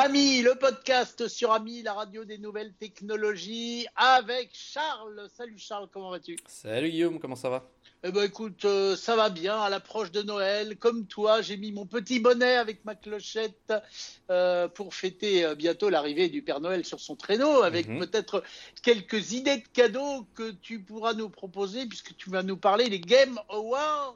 Ami, le podcast sur Ami, la radio des nouvelles technologies, avec Charles. Salut Charles, comment vas-tu? Salut Guillaume, comment ça va? Eh ben écoute, euh, ça va bien à l'approche de Noël. Comme toi, j'ai mis mon petit bonnet avec ma clochette euh, pour fêter euh, bientôt l'arrivée du Père Noël sur son traîneau, avec Mhm. peut-être quelques idées de cadeaux que tu pourras nous proposer, puisque tu vas nous parler des Game Awards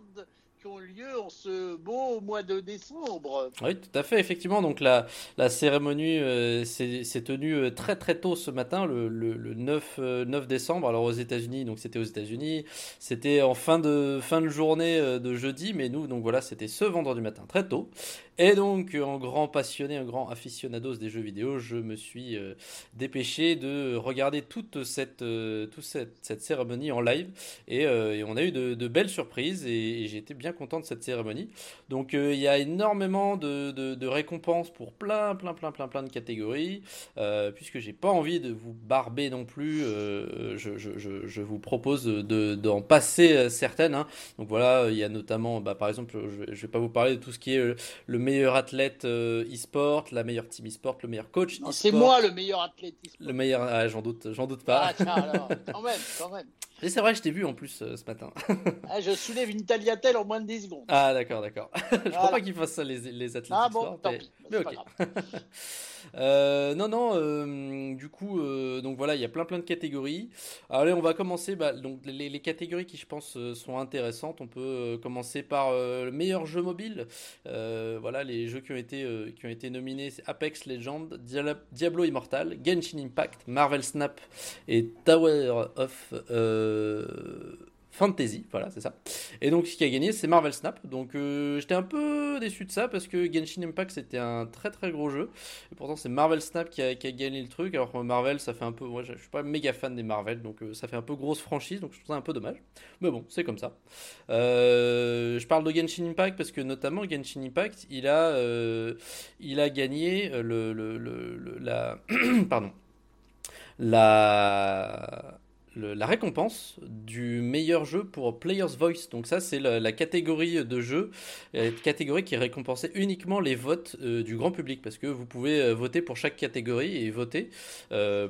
qui ont lieu en ce beau mois de décembre. Oui, tout à fait, effectivement. Donc la, cérémonie euh, s'est tenue euh, très très tôt ce matin, le, le, le 9, euh, 9 décembre. Alors aux États-Unis, donc c'était aux États-Unis. C'était en fin de, fin de journée de jeudi, mais nous, donc voilà, c'était ce vendredi matin, très tôt. Et donc, en grand passionné, un grand aficionados des jeux vidéo, je me suis euh, dépêché de regarder toute cette, euh, toute cette, cette cérémonie en live. Et, euh, on a eu de, belles surprises et, j'ai été bien content de cette cérémonie. Donc il y a énormément de, récompenses pour plein, plein, plein, plein, plein de catégories. Puisque j'ai pas envie de vous barber non plus, je, vous propose de, d'en passer certaines. hein. Donc voilà, il y a notamment, bah, par exemple, je, je vais pas vous parler de tout ce qui est le athlète euh, e-sport, la meilleure team e-sport, le meilleur coach e-sport. C'est moi le meilleur athlète. e-sport. Le meilleur, ah, j'en doute, j'en doute pas. Ah tiens alors, quand même, quand même. Et c'est vrai, je t'ai vu en plus euh, ce matin. Ah, je soulève une tagliatelle en moins de 10 secondes. Ah d'accord, d'accord. je crois Voilà. pas qu'ils fassent ça les, les athlètes Ah bon, tant mais- pis, mais c'est ok. pas grave. Euh, non, non, euh, du coup, euh, donc voilà, il y a plein plein de catégories. Allez, on va commencer, bah, les, catégories qui je pense sont intéressantes. On peut commencer par le meilleur jeu mobile. Voilà, les jeux qui ont été, qui ont été nominés, c'est Apex Legends, Diablo Immortal, Genshin Impact, Marvel Snap et Tower of Fantasy, voilà, c'est ça. Et donc, ce qui a gagné, c'est Marvel Snap. Donc, euh, j'étais un peu déçu de ça parce que Genshin Impact, c'était un très très gros jeu. Et pourtant, c'est Marvel Snap qui a, gagné le truc. Alors que Marvel, ça fait un peu. Moi, je suis pas méga fan des Marvel, donc euh, ça fait un peu grosse franchise. Donc, je trouve ça un peu dommage. Mais bon, c'est comme ça. Euh, je parle de Genshin Impact parce que, notamment, Genshin Impact, il a, euh, il a gagné euh, le- le- la. Pardon. La. La récompense du meilleur jeu pour Player's Voice. Donc ça, c'est la, catégorie de jeu, euh, catégorie qui récompensait uniquement les votes euh, du grand public, parce que vous pouvez euh, voter pour chaque catégorie et voter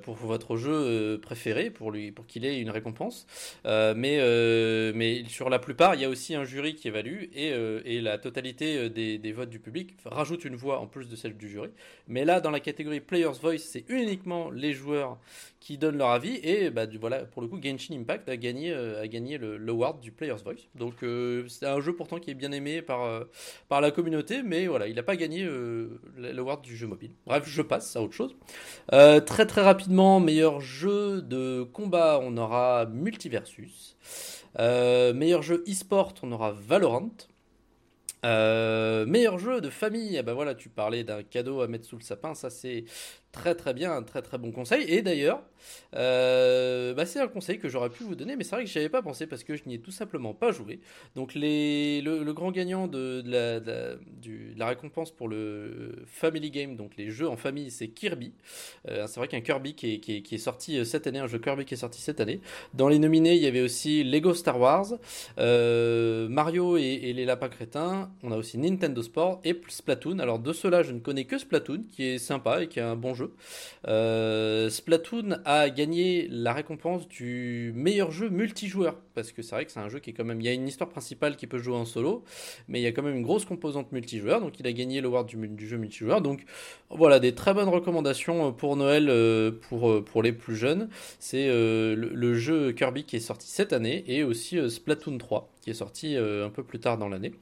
pour votre jeu préféré, pour lui, pour qu'il ait une récompense. Mais, mais sur la plupart, il y a aussi un jury qui évalue et, et la totalité des, des votes du public rajoute une voix en plus de celle du jury. Mais là, dans la catégorie Player's Voice, c'est uniquement les joueurs qui donnent leur avis et bah, du- voilà, pour le coup, Genshin Impact a gagné, euh, a gagné le- l'award du Player's Voice. Donc euh, c'est un jeu pourtant qui est bien aimé par, euh, la communauté, mais voilà, il n'a pas gagné l'award du jeu mobile. Bref, je passe à autre chose. Très très rapidement, meilleur jeu de combat, on aura Multiversus. Meilleur jeu e-sport, on aura Valorant. Meilleur jeu de famille, ah bah voilà, tu parlais d'un cadeau à mettre sous le sapin, ça c'est très très bien, un très très bon conseil. Et d'ailleurs, euh, bah c'est un conseil que j'aurais pu vous donner, mais c'est vrai que j'y avais pas pensé parce que je n'y ai tout simplement pas joué. Donc les, le, grand gagnant de, la, récompense pour le Family Game, donc les jeux en famille, c'est Kirby. Euh, c'est vrai qu'un Kirby qui est, qui, est, sorti euh, cette année, un jeu Kirby qui est sorti cette année. Dans les nominés, il y avait aussi Lego Star Wars, Mario et, et les lapins crétins. On a aussi Nintendo Sport et Splatoon. Alors de ceux-là, je ne connais que Splatoon, qui est sympa et qui est un bon jeu. Euh, Splatoon a gagné la récompense du meilleur jeu multijoueur parce que c'est vrai que c'est un jeu qui est quand même. Il y a une histoire principale qui peut jouer en solo, mais il y a quand même une grosse composante multijoueur. Donc il a gagné l'award du, du jeu multijoueur. Donc voilà, des très bonnes recommandations pour Noël euh, pour, euh, les plus jeunes. C'est euh, le, jeu Kirby qui est sorti cette année et aussi euh, Splatoon 3 qui est sorti euh, un peu plus tard dans l'année.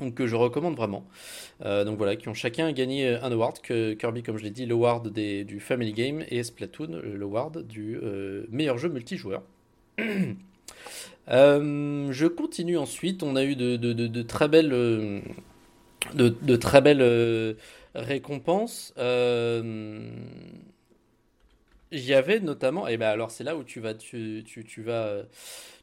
Donc que je recommande vraiment. Euh, donc voilà, qui ont chacun gagné un award. Que Kirby, comme je l'ai dit, l'award du Family Game et Splatoon, euh, l'award du euh, meilleur jeu multijoueur. Je continue ensuite. On a eu de, très belles, de, très belles récompenses. Il y notamment, et ben alors c'est là où tu vas, tu, tu, tu vas,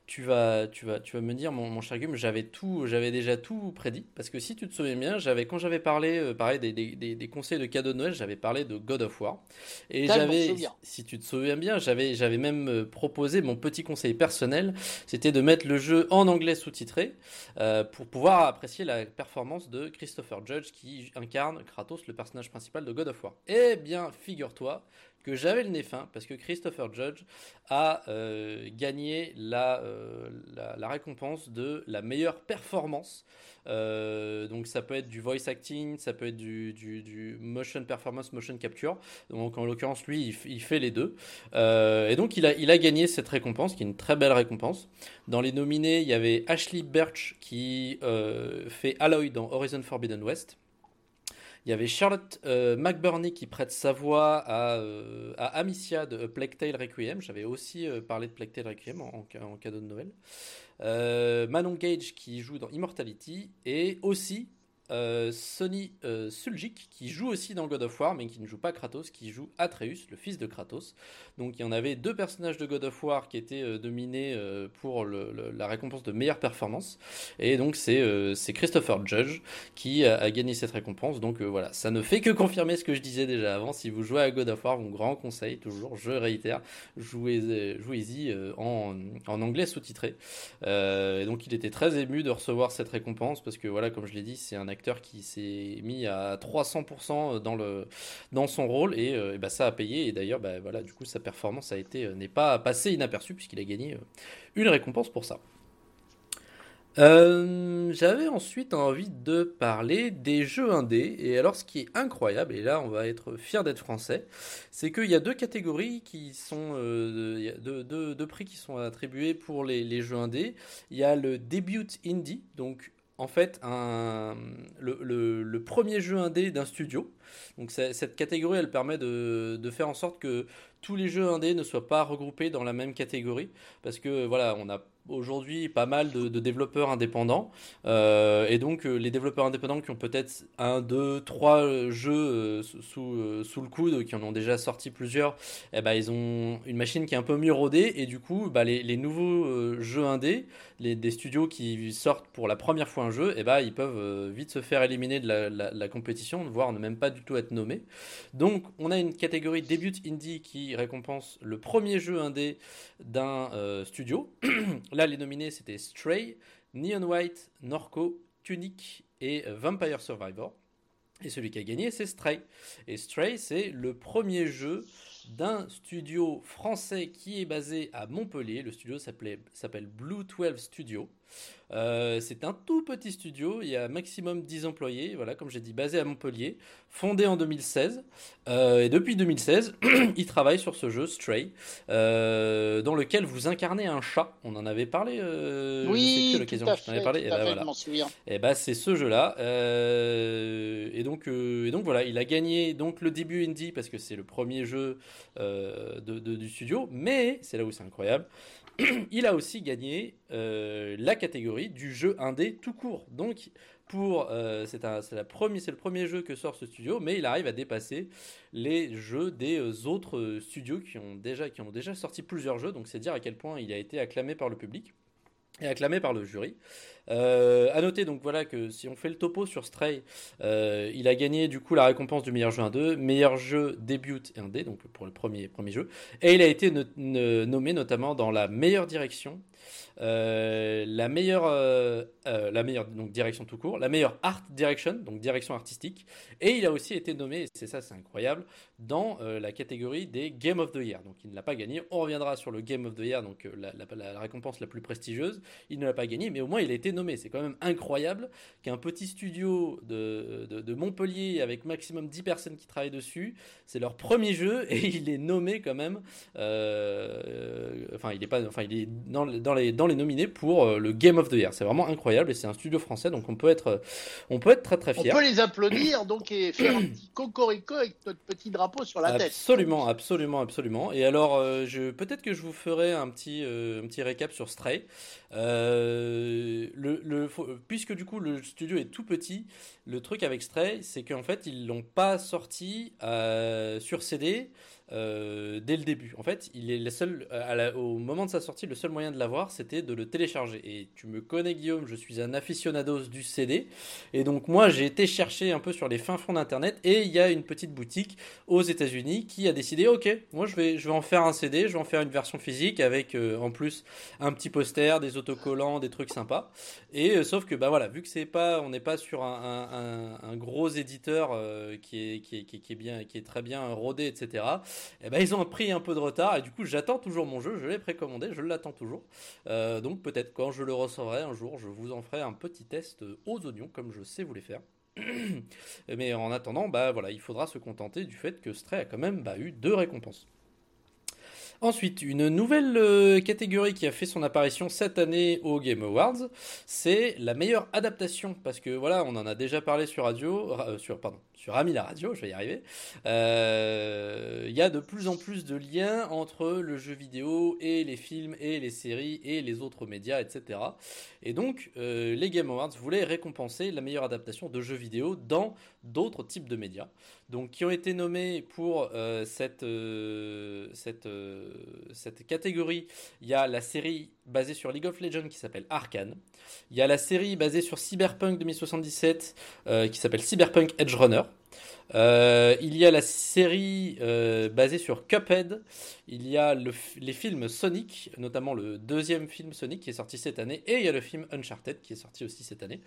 tu vas, tu vas, tu vas me dire, mon, mon cher Guillaume, j'avais tout, j'avais déjà tout prédit. Parce que si tu te souviens bien, j'avais, quand j'avais parlé, euh, pareil, des, des, des, conseils de cadeaux de Noël, j'avais parlé de God of War. Et j'avais, si tu te souviens bien, j'avais, j'avais même euh, proposé mon petit conseil personnel, c'était de mettre le jeu en anglais sous-titré euh, pour pouvoir apprécier la performance de Christopher Judge qui incarne Kratos, le personnage principal de God of War. Eh bien, figure-toi que j'avais le nez fin parce que Christopher Judge a euh, gagné euh, la, la, récompense de la meilleure performance. Euh, donc ça peut être du voice acting, ça peut être du, du, motion performance, motion capture. Donc en l'occurrence lui il, fait les deux. et donc il a, il a gagné cette récompense qui est une très belle récompense. Dans les nominés il y avait Ashley Birch qui fait Aloy dans Horizon Forbidden West. Il y avait Charlotte euh, McBurney qui prête sa voix à, euh, Amicia de Plague Tale Requiem. J'avais aussi euh, parlé de Plague Tale Requiem en, en cadeau de Noël. Manon Gage qui joue dans Immortality. Et aussi euh, Sonny euh, Suljic qui joue aussi dans God of War mais qui ne joue pas Kratos, qui joue Atreus, le fils de Kratos. Donc il y en avait deux personnages de God of War qui étaient euh, dominés euh, pour la récompense de meilleure performance. Et donc c'est Christopher Judge qui a, gagné cette récompense. Donc voilà, ça ne fait que confirmer ce que je disais déjà avant. Si vous jouez à God of War, mon grand conseil, toujours, je réitère, jouez-y jouez en, en, anglais sous-titré. et donc il était très ému de recevoir cette récompense parce que voilà, comme je l'ai dit, c'est un qui s'est mis à 300% dans, le, dans son rôle et, euh, bah, ça a payé. Et d'ailleurs, bah, voilà, du coup, sa performance a été euh, n'est pas passée inaperçue puisqu'il a gagné euh, une récompense pour ça. J'avais ensuite envie de parler des jeux indés. Et alors, ce qui est incroyable, et là, on va être fier d'être français, c'est qu'il y a deux catégories qui sont, deux, prix qui sont attribués pour les, les, jeux indés. Il y a le debut indie, donc en fait un, le, premier jeu indé d'un studio. Donc cette catégorie, elle permet de, de, faire en sorte que tous les jeux indés ne soient pas regroupés dans la même catégorie, parce que voilà, on a aujourd'hui pas mal de, développeurs indépendants. Euh, et donc, euh, les développeurs indépendants qui ont peut-être un, deux, trois jeux euh, sous, sous le coude, qui en ont déjà sorti plusieurs, eh ben, ils ont une machine qui est un peu mieux rodée. Et du coup, bah, les, nouveaux jeux indés, les, des studios qui sortent pour la première fois un jeu, eh ben, ils peuvent vite se faire éliminer de la, la, compétition, voire ne même pas du tout être nommés. Donc, on a une catégorie début indie qui récompense le premier jeu indé d'un studio. Là, les nominés, c'était Stray, Neon White, Norco, Tunic et Vampire Survivor. Et celui qui a gagné, c'est Stray. Et Stray, c'est le premier jeu d'un studio français qui est basé à Montpellier. Le studio s'appelle Blue 12 Studio. Euh, c'est un tout petit studio, il y a maximum 10 employés, voilà, comme j'ai dit, basé à Montpellier, fondé en 2016. Euh, et depuis 2016, il travaille sur ce jeu, Stray, euh, dans lequel vous incarnez un chat. On en avait parlé, oui, je l'occasion je t'en avais parlé. Et bah, voilà. Et bah, c'est ce jeu-là. et, donc, et donc voilà, il a gagné donc, le début indie parce que c'est le premier jeu de, du studio, mais c'est là où c'est incroyable. il a aussi gagné la catégorie du jeu indé tout court. Donc, pour euh, c'est le premier jeu que sort ce studio, mais il arrive à dépasser les jeux des euh, autres studios qui ont déjà qui ont déjà sorti plusieurs jeux. Donc, c'est dire à quel point il a été acclamé par le public et acclamé par le jury. Euh, à noter donc voilà que si on fait le topo sur Stray, euh, il a gagné du coup la récompense du meilleur jeu 1-2, meilleur jeu début et 1D, donc pour le premier, premier jeu, et il a été nommé notamment dans la meilleure direction, euh, la meilleure, euh, la meilleure donc direction tout court, la meilleure art direction, donc direction artistique, et il a aussi été nommé, c'est ça c'est incroyable, dans la catégorie des Game of the Year. Donc il ne l'a pas gagné. On reviendra sur le Game of the Year, donc la, la, récompense la plus prestigieuse. Il ne l'a pas gagné, mais au moins il a été nommé. C'est quand même incroyable qu'un petit studio de, de, de, Montpellier avec maximum 10 personnes qui travaillent dessus, c'est leur premier jeu et il est nommé quand même. enfin il est pas, enfin il est dans, dans les dans les nominés pour euh, le Game of the Year. C'est vraiment incroyable et c'est un studio français, donc on peut être, euh, on peut être très très fier. On peut les applaudir donc et faire un petit cocorico avec notre petit drapeau sur la tête. Absolument, absolument, absolument. Et alors, euh, je peut-être que je vous ferai un petit, un petit récap sur Stray. le, puisque du coup le studio est tout petit, le truc avec Stray, c'est qu'en fait ils l'ont pas sorti sur CD. Euh, dès le début. En fait, il est le seul, au moment de sa sortie, le seul moyen de l'avoir, c'était de le télécharger. Et tu me connais, Guillaume, je suis un aficionados du CD. Et donc, moi, j'ai été chercher un peu sur les fins fonds d'Internet. Et il y a une petite boutique aux États-Unis qui a décidé ok, moi, je vais, je vais en faire un CD, je vais en faire une version physique avec euh, en plus un petit poster, des autocollants, des trucs sympas. Et euh, sauf que, bah voilà, vu que c'est pas, on n'est pas sur un, gros éditeur qui, est, qui, est, qui, est, bien, qui est très bien rodé, etc et eh ben, ils ont pris un peu de retard et du coup j'attends toujours mon jeu, je l'ai précommandé, je l'attends toujours. Euh, donc peut-être quand je le recevrai un jour, je vous en ferai un petit test aux oignons comme je sais vous les faire. Mais en attendant, bah voilà, il faudra se contenter du fait que Stray a quand même bah, eu deux récompenses. Ensuite, une nouvelle euh, catégorie qui a fait son apparition cette année au Game Awards, c'est la meilleure adaptation. Parce que voilà, on en a déjà parlé sur radio, euh, sur pardon, sur Ami la radio, je vais y arriver. Euh, il y a de plus en plus de liens entre le jeu vidéo et les films et les séries et les autres médias, etc. Et donc, les Game Awards voulaient récompenser la meilleure adaptation de jeux vidéo dans d'autres types de médias. Donc, qui ont été nommés pour cette cette cette catégorie, il y a la série basée sur League of Legends qui s'appelle Arkane. Il y a la série basée sur Cyberpunk 2077 euh, qui s'appelle Cyberpunk Edge Runner. Euh, il y a la série euh, basée sur Cuphead. Il y a les films Sonic, notamment le deuxième film Sonic qui est sorti cette année. Et il y a le film Uncharted qui est sorti aussi cette année.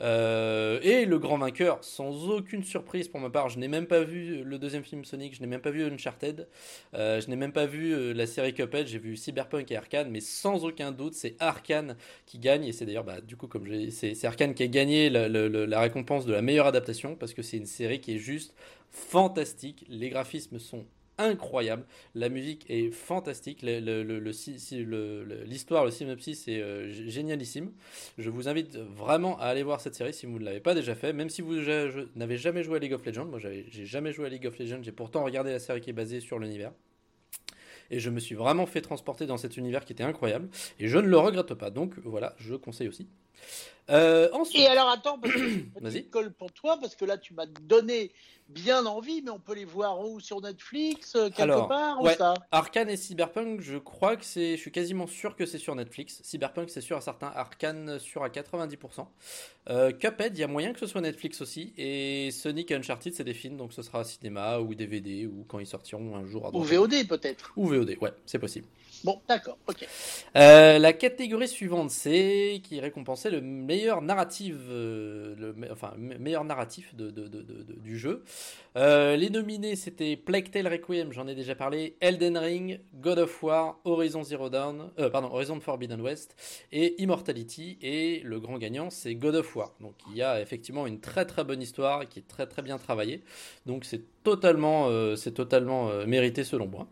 Euh, et le grand vainqueur, sans aucune surprise pour ma part, je n'ai même pas vu le deuxième film Sonic, je n'ai même pas vu Uncharted, je n'ai même pas vu la série Cuphead, j'ai vu Cyberpunk et Arkane, mais sans aucun doute, c'est Arkane qui gagne. Et c'est d'ailleurs, bah, du coup, comme c'est Arkane qui a gagné la récompense de la meilleure adaptation parce que c'est une série qui est juste fantastique. Les graphismes sont incroyables. La musique est fantastique. L'histoire, le, synopsis est euh, génialissime. Je vous invite vraiment à aller voir cette série si vous ne l'avez pas déjà fait. Même si vous n'avez jamais joué à League of Legends. Moi, j'ai jamais joué à League of Legends. J'ai pourtant regardé la série qui est basée sur l'univers. Et je me suis vraiment fait transporter dans cet univers qui était incroyable. Et je ne le regrette pas. Donc voilà, je conseille aussi. Euh, Et alors attends, vas-y. colle pour toi, parce que là tu m'as donné bien envie, mais on peut les voir où? Sur Netflix, euh, quelque part ouais, ça Arkane et Cyberpunk, je crois que c'est, je suis quasiment sûr que c'est sur Netflix. Cyberpunk, c'est sûr à certains. Arkane, sûr à 90%. Euh, Cuphead, il y a moyen que ce soit Netflix aussi. Et Sonic et Uncharted, c'est des films, donc ce sera cinéma ou DVD ou quand ils sortiront un jour. ou VOD peut-être. Ou VOD, ouais, c'est possible. Bon, d'accord, ok. Euh, la catégorie suivante, c'est qui récompensait le meilleur narratif, euh, enfin meilleur narratif de, du jeu. Euh, les nominés, c'était Plague Tale Requiem, j'en ai déjà parlé, Elden Ring, God of War, Horizon Zero Dawn, pardon, Horizon Forbidden West et Immortality. Et le grand gagnant, c'est God of War. Donc il y a effectivement une très très bonne histoire qui est très très bien travaillée. Donc c'est totalement, c'est totalement mérité selon moi.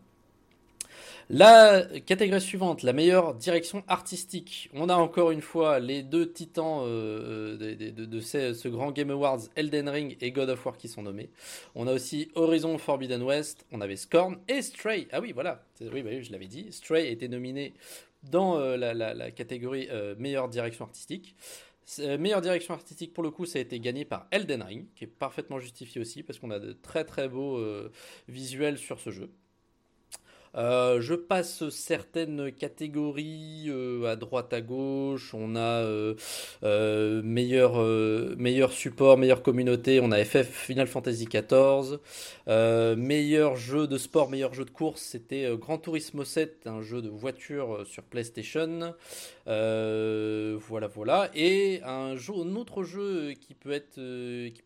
La catégorie suivante, la meilleure direction artistique. On a encore une fois les deux titans euh, de, ce, grand Game Awards, Elden Ring et God of War qui sont nommés. On a aussi Horizon Forbidden West, on avait Scorn et Stray. Ah oui, voilà, oui, bah je l'avais dit. Stray était nominé dans euh, la, catégorie euh, meilleure direction artistique. meilleure direction artistique pour le coup, ça a été gagné par Elden Ring, qui est parfaitement justifié aussi parce qu'on a de très très beaux visuels sur ce jeu. Euh, je passe certaines catégories euh, à droite à gauche. On a euh, meilleur, support, meilleure communauté. On a FF Final Fantasy XIV. meilleur jeu de sport, meilleur jeu de course, c'était Gran Turismo 7, un jeu de voiture sur PlayStation. voilà, voilà. Et un, autre jeu qui peut être,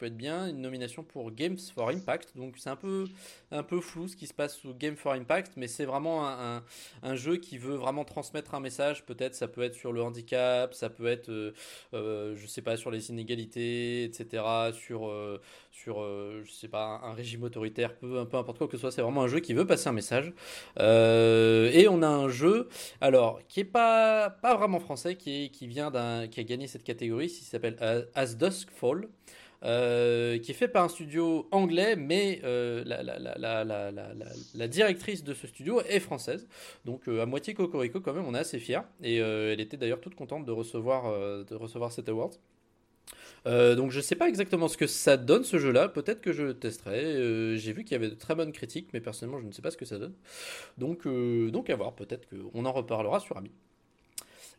bien, une nomination pour Games for Impact. Donc c'est un peu, un peu flou ce qui se passe sous Game for Impact, mais vraiment un, jeu qui veut vraiment transmettre un message. Peut-être ça peut être sur le handicap, ça peut être, euh, euh, je sais pas, sur les inégalités, etc. Sur, euh, sur je sais pas, un régime autoritaire, peu, peu importe quoi que ce soit. C'est vraiment un jeu qui veut passer un message. et on a un jeu, alors, qui est pas, pas vraiment français, qui, est, qui vient d'un, qui a gagné cette catégorie, qui s'appelle As Dusk Fall. Euh, qui est fait par un studio anglais, mais euh, la, directrice de ce studio est française. Donc euh, à moitié cocorico quand même, on est assez fiers. Et elle était d'ailleurs toute contente de recevoir, de cet award. donc je sais pas exactement ce que ça donne ce jeu-là. Peut-être que je testerai. J'ai vu qu'il y avait de très bonnes critiques, mais personnellement je ne sais pas ce que ça donne. Donc donc à voir. Peut-être qu'on en reparlera sur Ami.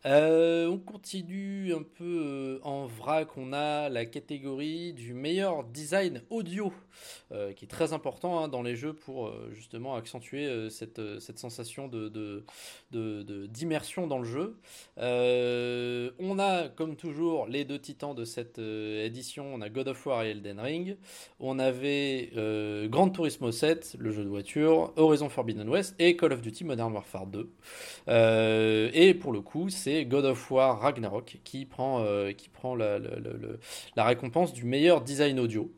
Euh, on continue un peu euh, en vrac. On a la catégorie du meilleur design audio, euh, qui est très important hein, dans les jeux pour justement accentuer cette, sensation d'immersion dans le jeu. on a, comme toujours, les deux titans de cette édition. On a God of War et Elden Ring. On avait Grand Turismo 7, le jeu de voiture, Horizon Forbidden West et Call of Duty Modern Warfare 2. et pour le coup, c'est God of War Ragnarok qui prend, euh, qui prend la, récompense du meilleur design audio.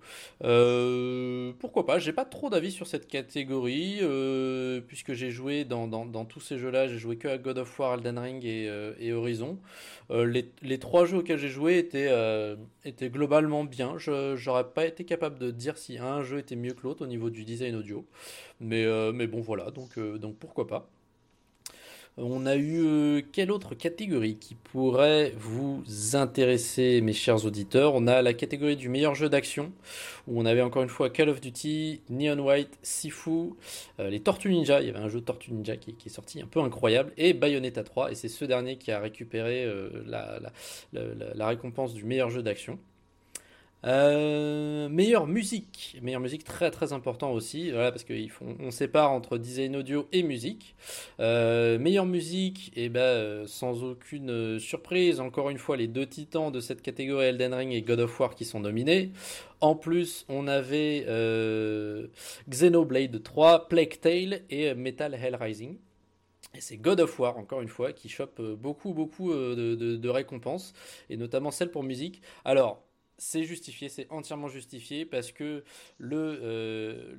Euh, pourquoi pas J'ai pas trop d'avis sur cette catégorie euh, puisque j'ai joué dans, dans, tous ces jeux-là, j'ai joué que à God of War, Elden Ring et, et Horizon. Les, les, trois jeux auxquels j'ai joué étaient, étaient globalement bien. Je j'aurais pas été capable de dire si un jeu était mieux que l'autre au niveau du design audio, mais mais bon voilà donc donc pourquoi pas. On a eu euh, quelle autre catégorie qui pourrait vous intéresser, mes chers auditeurs? On a la catégorie du meilleur jeu d'action, où on avait encore une fois Call of Duty, Neon White, Sifu, euh, les Tortues Ninja. Il y avait un jeu Tortue Ninja qui, est sorti un peu incroyable, et Bayonetta 3. Et c'est ce dernier qui a récupéré euh, la récompense du meilleur jeu d'action. Euh, meilleure musique, meilleure musique très très important aussi, voilà, parce qu'on sépare entre design audio et musique. Euh, meilleure musique, et eh ben euh, sans aucune surprise, encore une fois les deux titans de cette catégorie Elden Ring et God of War qui sont nominés. En plus, on avait Xenoblade 3, Plague Tale et Metal Hell Rising. Et c'est God of War, encore une fois, qui chope beaucoup, beaucoup de, de récompenses, et notamment celle pour musique. Alors, c'est justifié, c'est entièrement justifié parce que le, euh,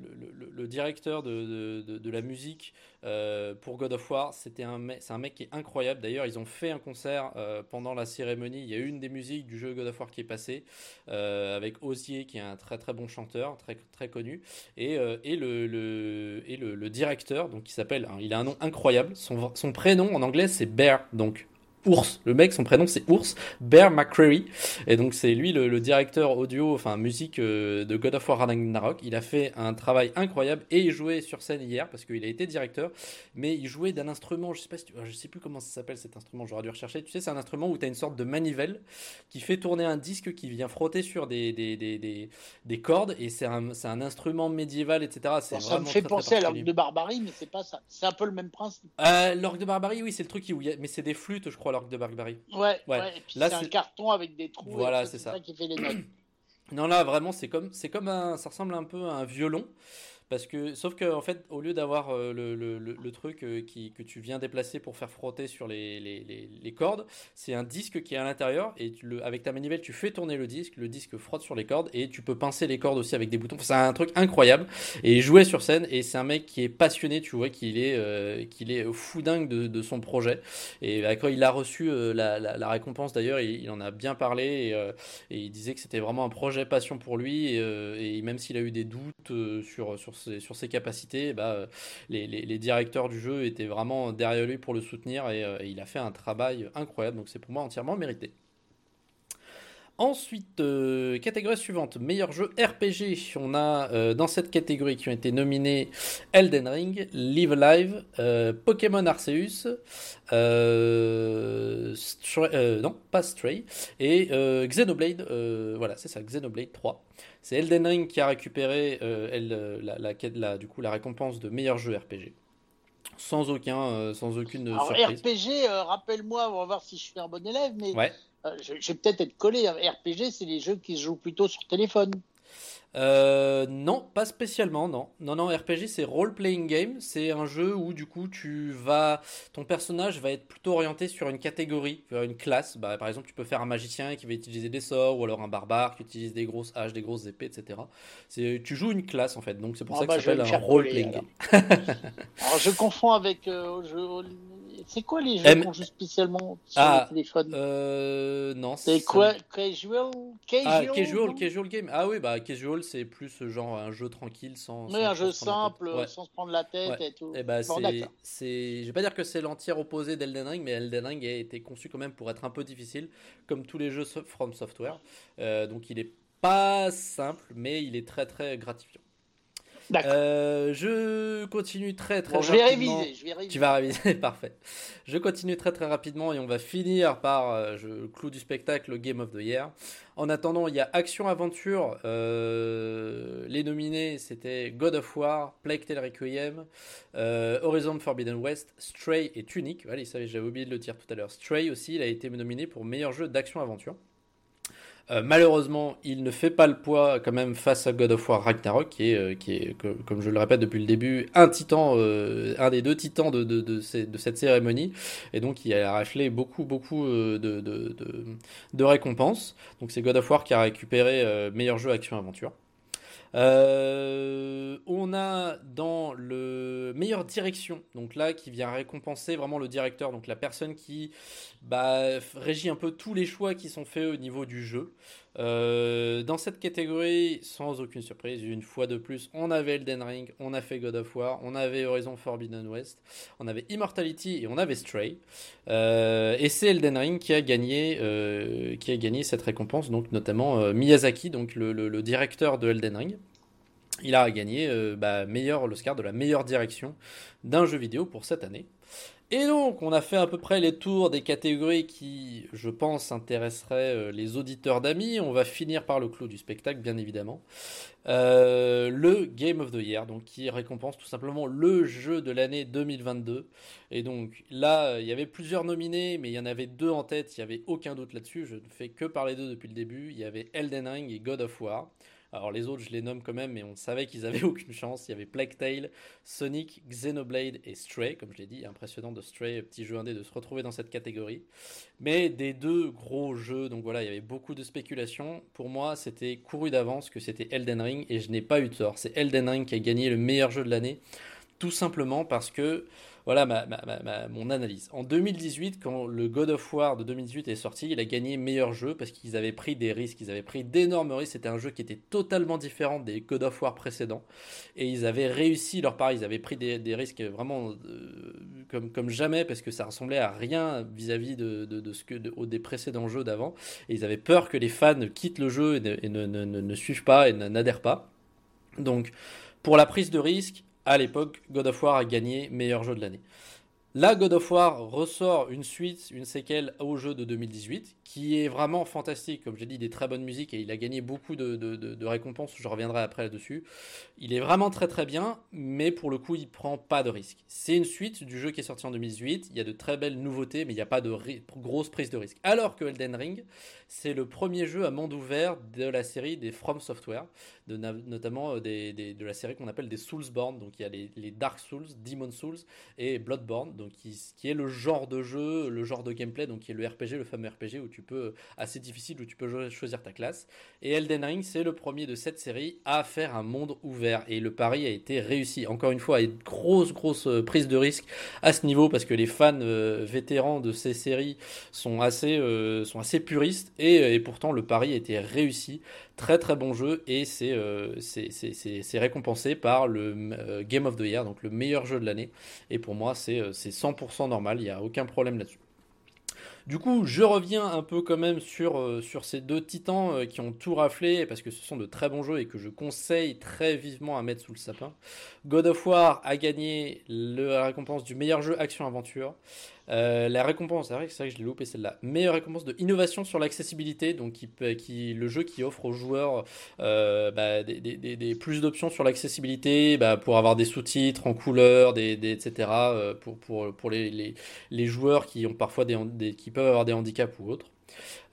le, directeur de, de, la musique euh, pour God of War, un, c'est un mec qui est incroyable. D'ailleurs, ils ont fait un concert euh, pendant la cérémonie. Il y a une des musiques du jeu God of War qui est passée avec Osier, qui est un très très bon chanteur, très très connu, et, et, le, et le, directeur, donc qui s'appelle, hein, il a un nom incroyable. Son, son prénom en anglais c'est Bear, donc Ours. Le mec, son prénom c'est Ours, Bear McCreary. Et donc c'est lui le, directeur audio, enfin musique euh, de God of War Ragnarok. Il a fait un travail incroyable et il jouait sur scène hier parce qu'il a été directeur. Mais il jouait d'un instrument, je sais pas si je sais plus comment ça s'appelle cet instrument, j'aurais dû rechercher. Tu sais, c'est un instrument où tu as une sorte de manivelle qui fait tourner un disque qui vient frotter sur des, des, des, des, cordes et c'est un, un, instrument médiéval, etc. ça me fait penser à l'orgue de barbarie, mais c'est pas ça. C'est un peu le même principe. Euh, l'orgue de barbarie, oui, c'est le truc qui, mais c'est des flûtes, je crois l'orgue de Barbarie. Ouais, ouais. Là, c'est un carton avec des trous. Voilà, c'est ça. qui fait les notes. Non, là, vraiment, c'est comme, c'est comme un, ça ressemble un peu à un violon. Parce que, sauf que, en fait, au lieu d'avoir euh, le, le, le, truc euh, qui, que tu viens déplacer pour faire frotter sur les, les, les, cordes, c'est un disque qui est à l'intérieur et le, avec ta manivelle, tu fais tourner le disque, le disque frotte sur les cordes et tu peux pincer les cordes aussi avec des boutons. C'est un truc incroyable. Et il jouait sur scène et c'est un mec qui est passionné, tu vois, qu'il est, euh, qu'il est fou dingue de, de, son projet. Et quand il a reçu la, la, récompense d'ailleurs, il, en a bien parlé et, et il disait que c'était vraiment un projet passion pour lui et, et même s'il a eu des doutes sur, sur sur ses capacités, bah, les, directeurs du jeu étaient vraiment derrière lui pour le soutenir euh, et, il a fait un travail incroyable. Donc c'est pour moi entièrement mérité. Ensuite, euh, catégorie suivante, meilleur jeu RPG. On a euh, dans cette catégorie qui ont été nominés Elden Ring, Live Alive, Pokémon Arceus, non, pas Stray, et Xenoblade, voilà, c'est ça, Xenoblade 3. C'est Elden Ring qui a récupéré euh, euh, la, du coup, la récompense de meilleur jeu RPG. Sans, aucun, euh, sans aucune Alors, RPG, rappelle-moi, on va voir si je suis un bon élève, mais je, je, vais peut-être être collé. RPG, c'est les jeux qui se jouent plutôt sur téléphone. Euh, non, pas spécialement, non. Non, non, RPG c'est role-playing game. C'est un jeu où du coup tu vas, ton personnage va être plutôt orienté sur une catégorie, une classe. Bah, par exemple, tu peux faire un magicien qui va utiliser des sorts, ou alors un barbare qui utilise des grosses haches, des grosses épées, etc. C'est, tu joues une classe en fait, donc c'est pour ah ça que bah, ça s'appelle un role-playing game. alors je confonds avec euh, C'est quoi les jeux qu'on joue spécialement sur ah, le téléphone? euh, Non. C'est quoi Casual Casual, ah, casual, casual game. Ah oui, bah casual, c'est plus genre un jeu tranquille sans. Oui, un jeu simple, sans se prendre la tête et tout. Et eh bah, c'est, je vais pas dire que c'est l'entière opposé d'Elden Ring, mais Elden Ring a été conçu quand même pour être un peu difficile, comme tous les jeux From Software. Euh, donc il est pas simple, mais il est très très gratifiant. Euh, je continue très très je vais réviser, je vais réviser. Tu vas réviser, parfait. Je continue très très rapidement et on va finir par euh, le clou du spectacle, le Game of the Year. En attendant, il y a Action Aventure. Euh, les nominés, c'était God of War, Plague Tale Requiem, Horizon Forbidden West, Stray et Tunic. Voilà, j'avais oublié de le dire tout à l'heure. Stray aussi, il a été nominé pour meilleur jeu d'action aventure. Euh, malheureusement, il ne fait pas le poids quand même face à God of War Ragnarok, qui est, euh, qui est comme je le répète depuis le début, un titan, euh, un des deux titans de, de, de, cette cérémonie. Et donc, il a raflé beaucoup, beaucoup de, de, récompenses. Donc, c'est God of War qui a récupéré meilleur jeu action-aventure. Euh, on a dans le meilleure direction, donc là qui vient récompenser vraiment le directeur, donc la personne qui bah, régit un peu tous les choix qui sont faits au niveau du jeu. Euh, dans cette catégorie, sans aucune surprise, une fois de plus, on avait Elden Ring, on a fait God of War, on avait Horizon Forbidden West, on avait Immortality et on avait Stray. Euh, et c'est Elden Ring qui a gagné, euh, qui a gagné cette récompense, donc notamment Miyazaki, donc le, directeur de Elden Ring. Il a gagné bah, l'Oscar de la meilleure direction d'un jeu vidéo pour cette année. Et donc, on a fait à peu près les tours des catégories qui, je pense, intéresseraient euh, les auditeurs d'amis. On va finir par le clou du spectacle, bien évidemment. Euh, le Game of the Year, donc qui récompense tout simplement le jeu de l'année 2022. Et donc là, il y avait plusieurs nominés, mais il y en avait deux en tête, il n'y avait aucun doute là-dessus. Je ne fais que parler d'eux depuis le début. Il y avait Elden Ring et God of War. Alors les autres, je les nomme quand même, mais on savait qu'ils avaient aucune chance. Il y avait Plague Tale, Sonic, Xenoblade et Stray, comme je l'ai dit. Impressionnant de Stray, petit jeu indé, de se retrouver dans cette catégorie. Mais des deux gros jeux, donc voilà, il y avait beaucoup de spéculations. Pour moi, c'était couru d'avance que c'était Elden Ring, et je n'ai pas eu tort. C'est Elden Ring qui a gagné le meilleur jeu de l'année. Tout simplement parce que voilà ma, mon analyse. En 2018, quand le God of War de 2018 est sorti, il a gagné meilleur jeu parce qu'ils avaient pris des risques, ils avaient pris d'énormes risques. C'était un jeu qui était totalement différent des God of War précédents. Et ils avaient réussi leur part, ils avaient pris des, risques vraiment euh, comme, comme jamais parce que ça ressemblait à rien vis-à-vis de, de, ce que des précédents jeux d'avant. Et ils avaient peur que les fans quittent le jeu et ne, ne, ne suivent pas et n'adhèrent pas. Donc, pour la prise de risque, à l'époque, God of War a gagné meilleur jeu de l'année. Là, God of War ressort une suite, une séquelle au jeu de 2018, qui est vraiment fantastique. Comme j'ai dit, des très bonnes musiques et il a gagné beaucoup de, récompenses. Je reviendrai après là-dessus. Il est vraiment très très bien, mais pour le coup, il prend pas de risque. C'est une suite du jeu qui est sorti en 2018. Il y a de très belles nouveautés, mais il n'y a pas de grosse prise de risque. Alors que Elden Ring, c'est le premier jeu à monde ouvert de la série des From Software, de, notamment euh, de la série qu'on appelle des Soulsborne. Donc il y a les, Dark Souls, Demon Souls et Bloodborne, qui, est le genre de jeu, le genre de gameplay, donc qui est le RPG, le fameux RPG où tu peux euh, assez difficile, où tu peux choisir ta classe. Et Elden Ring, c'est le premier de cette série à faire un monde ouvert. Et le pari a été réussi. Encore une fois, une grosse, grosse euh, prise de risque à ce niveau parce que les fans vétérans de ces séries sont assez, sont assez puristes et, pourtant, le pari a été réussi. Très très bon jeu et c'est euh, récompensé par le euh, Game of the Year, donc le meilleur jeu de l'année. Et pour moi, c'est 100% euh, normal, il n'y a aucun problème là-dessus. Du coup, je reviens un peu quand même sur, ces deux titans qui ont tout raflé, parce que ce sont de très bons jeux et que je conseille très vivement à mettre sous le sapin. God of War a gagné la récompense du meilleur jeu action-aventure. Euh, la récompense, c'est vrai, que je l'ai loupé celle-là. Meilleure récompense de innovation sur l'accessibilité, donc le jeu qui offre aux joueurs bah, des, plus d'options sur l'accessibilité bah, pour avoir des sous-titres en couleur, etc. pour, pour, les, joueurs qui ont parfois des, peuvent avoir des handicaps ou autres.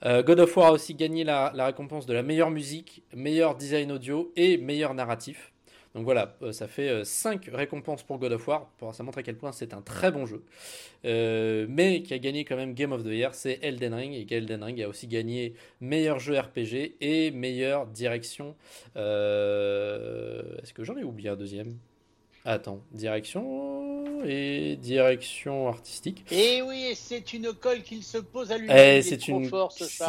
Euh, God of War a aussi gagné la, récompense de la meilleure musique, meilleur design audio et meilleur narratif. Donc voilà, euh, ça fait 5 euh, récompenses pour God of War. Ça montre à quel point c'est un très bon jeu. mais qui a gagné quand même Game of the Year, c'est Elden Ring. Et Elden Ring a aussi gagné meilleur jeu RPG et meilleure direction. Est-ce que j'en ai oublié un deuxième? Attends, direction et direction artistique. Et oui, c'est une colle qu'il se pose à lui-même. C'est une. Force,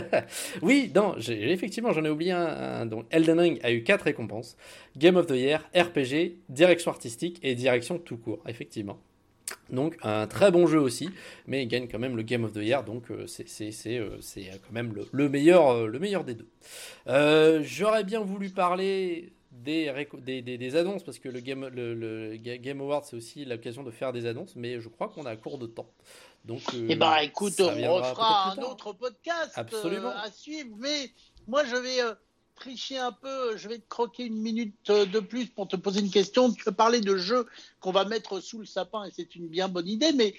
oui, non, effectivement, j'en ai oublié un, Donc, Elden Ring a eu quatre récompenses Game of the Year, RPG, direction artistique et direction tout court, effectivement. Donc un très bon jeu aussi, mais il gagne quand même le Game of the Year, donc euh, c'est euh, quand même le, meilleur, euh, le meilleur des deux. J'aurais bien voulu parler des, des, annonces, parce que le Game, le, Game Award, c'est aussi l'occasion de faire des annonces, mais je crois qu'on a court de temps. Donc, eh ben, écoute, on refera un autre podcast à suivre, mais moi je vais tricher un peu, je vais te croquer une minute euh, de plus pour te poser une question. Tu veux parler de jeux qu'on va mettre sous le sapin et c'est une bien bonne idée, mais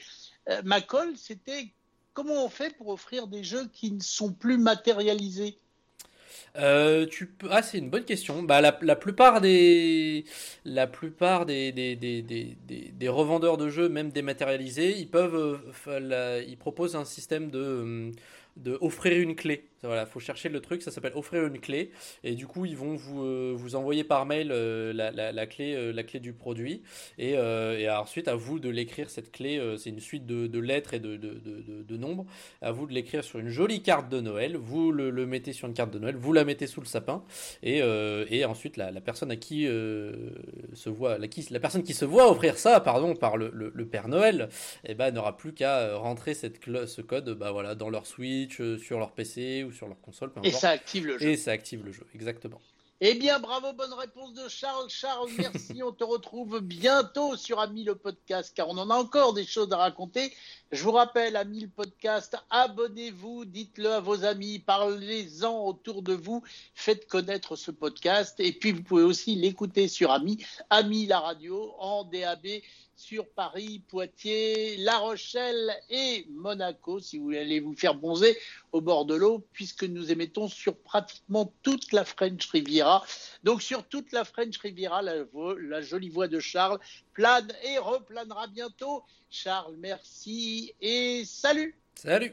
euh, ma colle, c'était comment on fait pour offrir des jeux qui ne sont plus matérialisés? Euh. Ah, c'est une bonne question. Bah, la, plupart des, revendeurs de jeux, même dématérialisés, ils ils proposent un système de, de offrir une clé. Voilà, faut chercher le truc, ça s'appelle offrir une clé. Et du coup, ils vont vous, euh, vous envoyer par mail euh, la, la, clé, euh, la clé du produit. Et, et ensuite, à vous de l'écrire, cette clé. c'est une suite de, lettres et de, de, de, nombres. À vous de l'écrire sur une jolie carte de Noël. Vous le, mettez sur une carte de Noël. Vous la mettez sous le sapin. Et, et ensuite, la, personne à qui se voit, la, qui, la personne qui se voit offrir ça, pardon, par le, Père Noël, eh ben, n'aura plus qu'à rentrer cette ce code bah, voilà, dans leur Switch, sur leur PC sur leur console. et ça active le jeu. Et ça active le jeu, exactement. Eh bien, bravo, bonne réponse de Charles. Charles, merci. on te retrouve bientôt sur Ami le podcast, car on en a encore des choses à raconter. Je vous rappelle, Ami le podcast, abonnez-vous, dites-le à vos amis, parlez-en autour de vous, faites connaître ce podcast. Et puis, vous pouvez aussi l'écouter sur Ami, Ami la radio, en DAB sur Paris, Poitiers, La Rochelle et Monaco, si vous voulez vous faire bonzer au bord de l'eau, puisque nous émettons sur pratiquement toute la French Riviera. Donc sur toute la French Riviera, la, la jolie voix de Charles plane et replanera bientôt. Charles, merci et salut Salut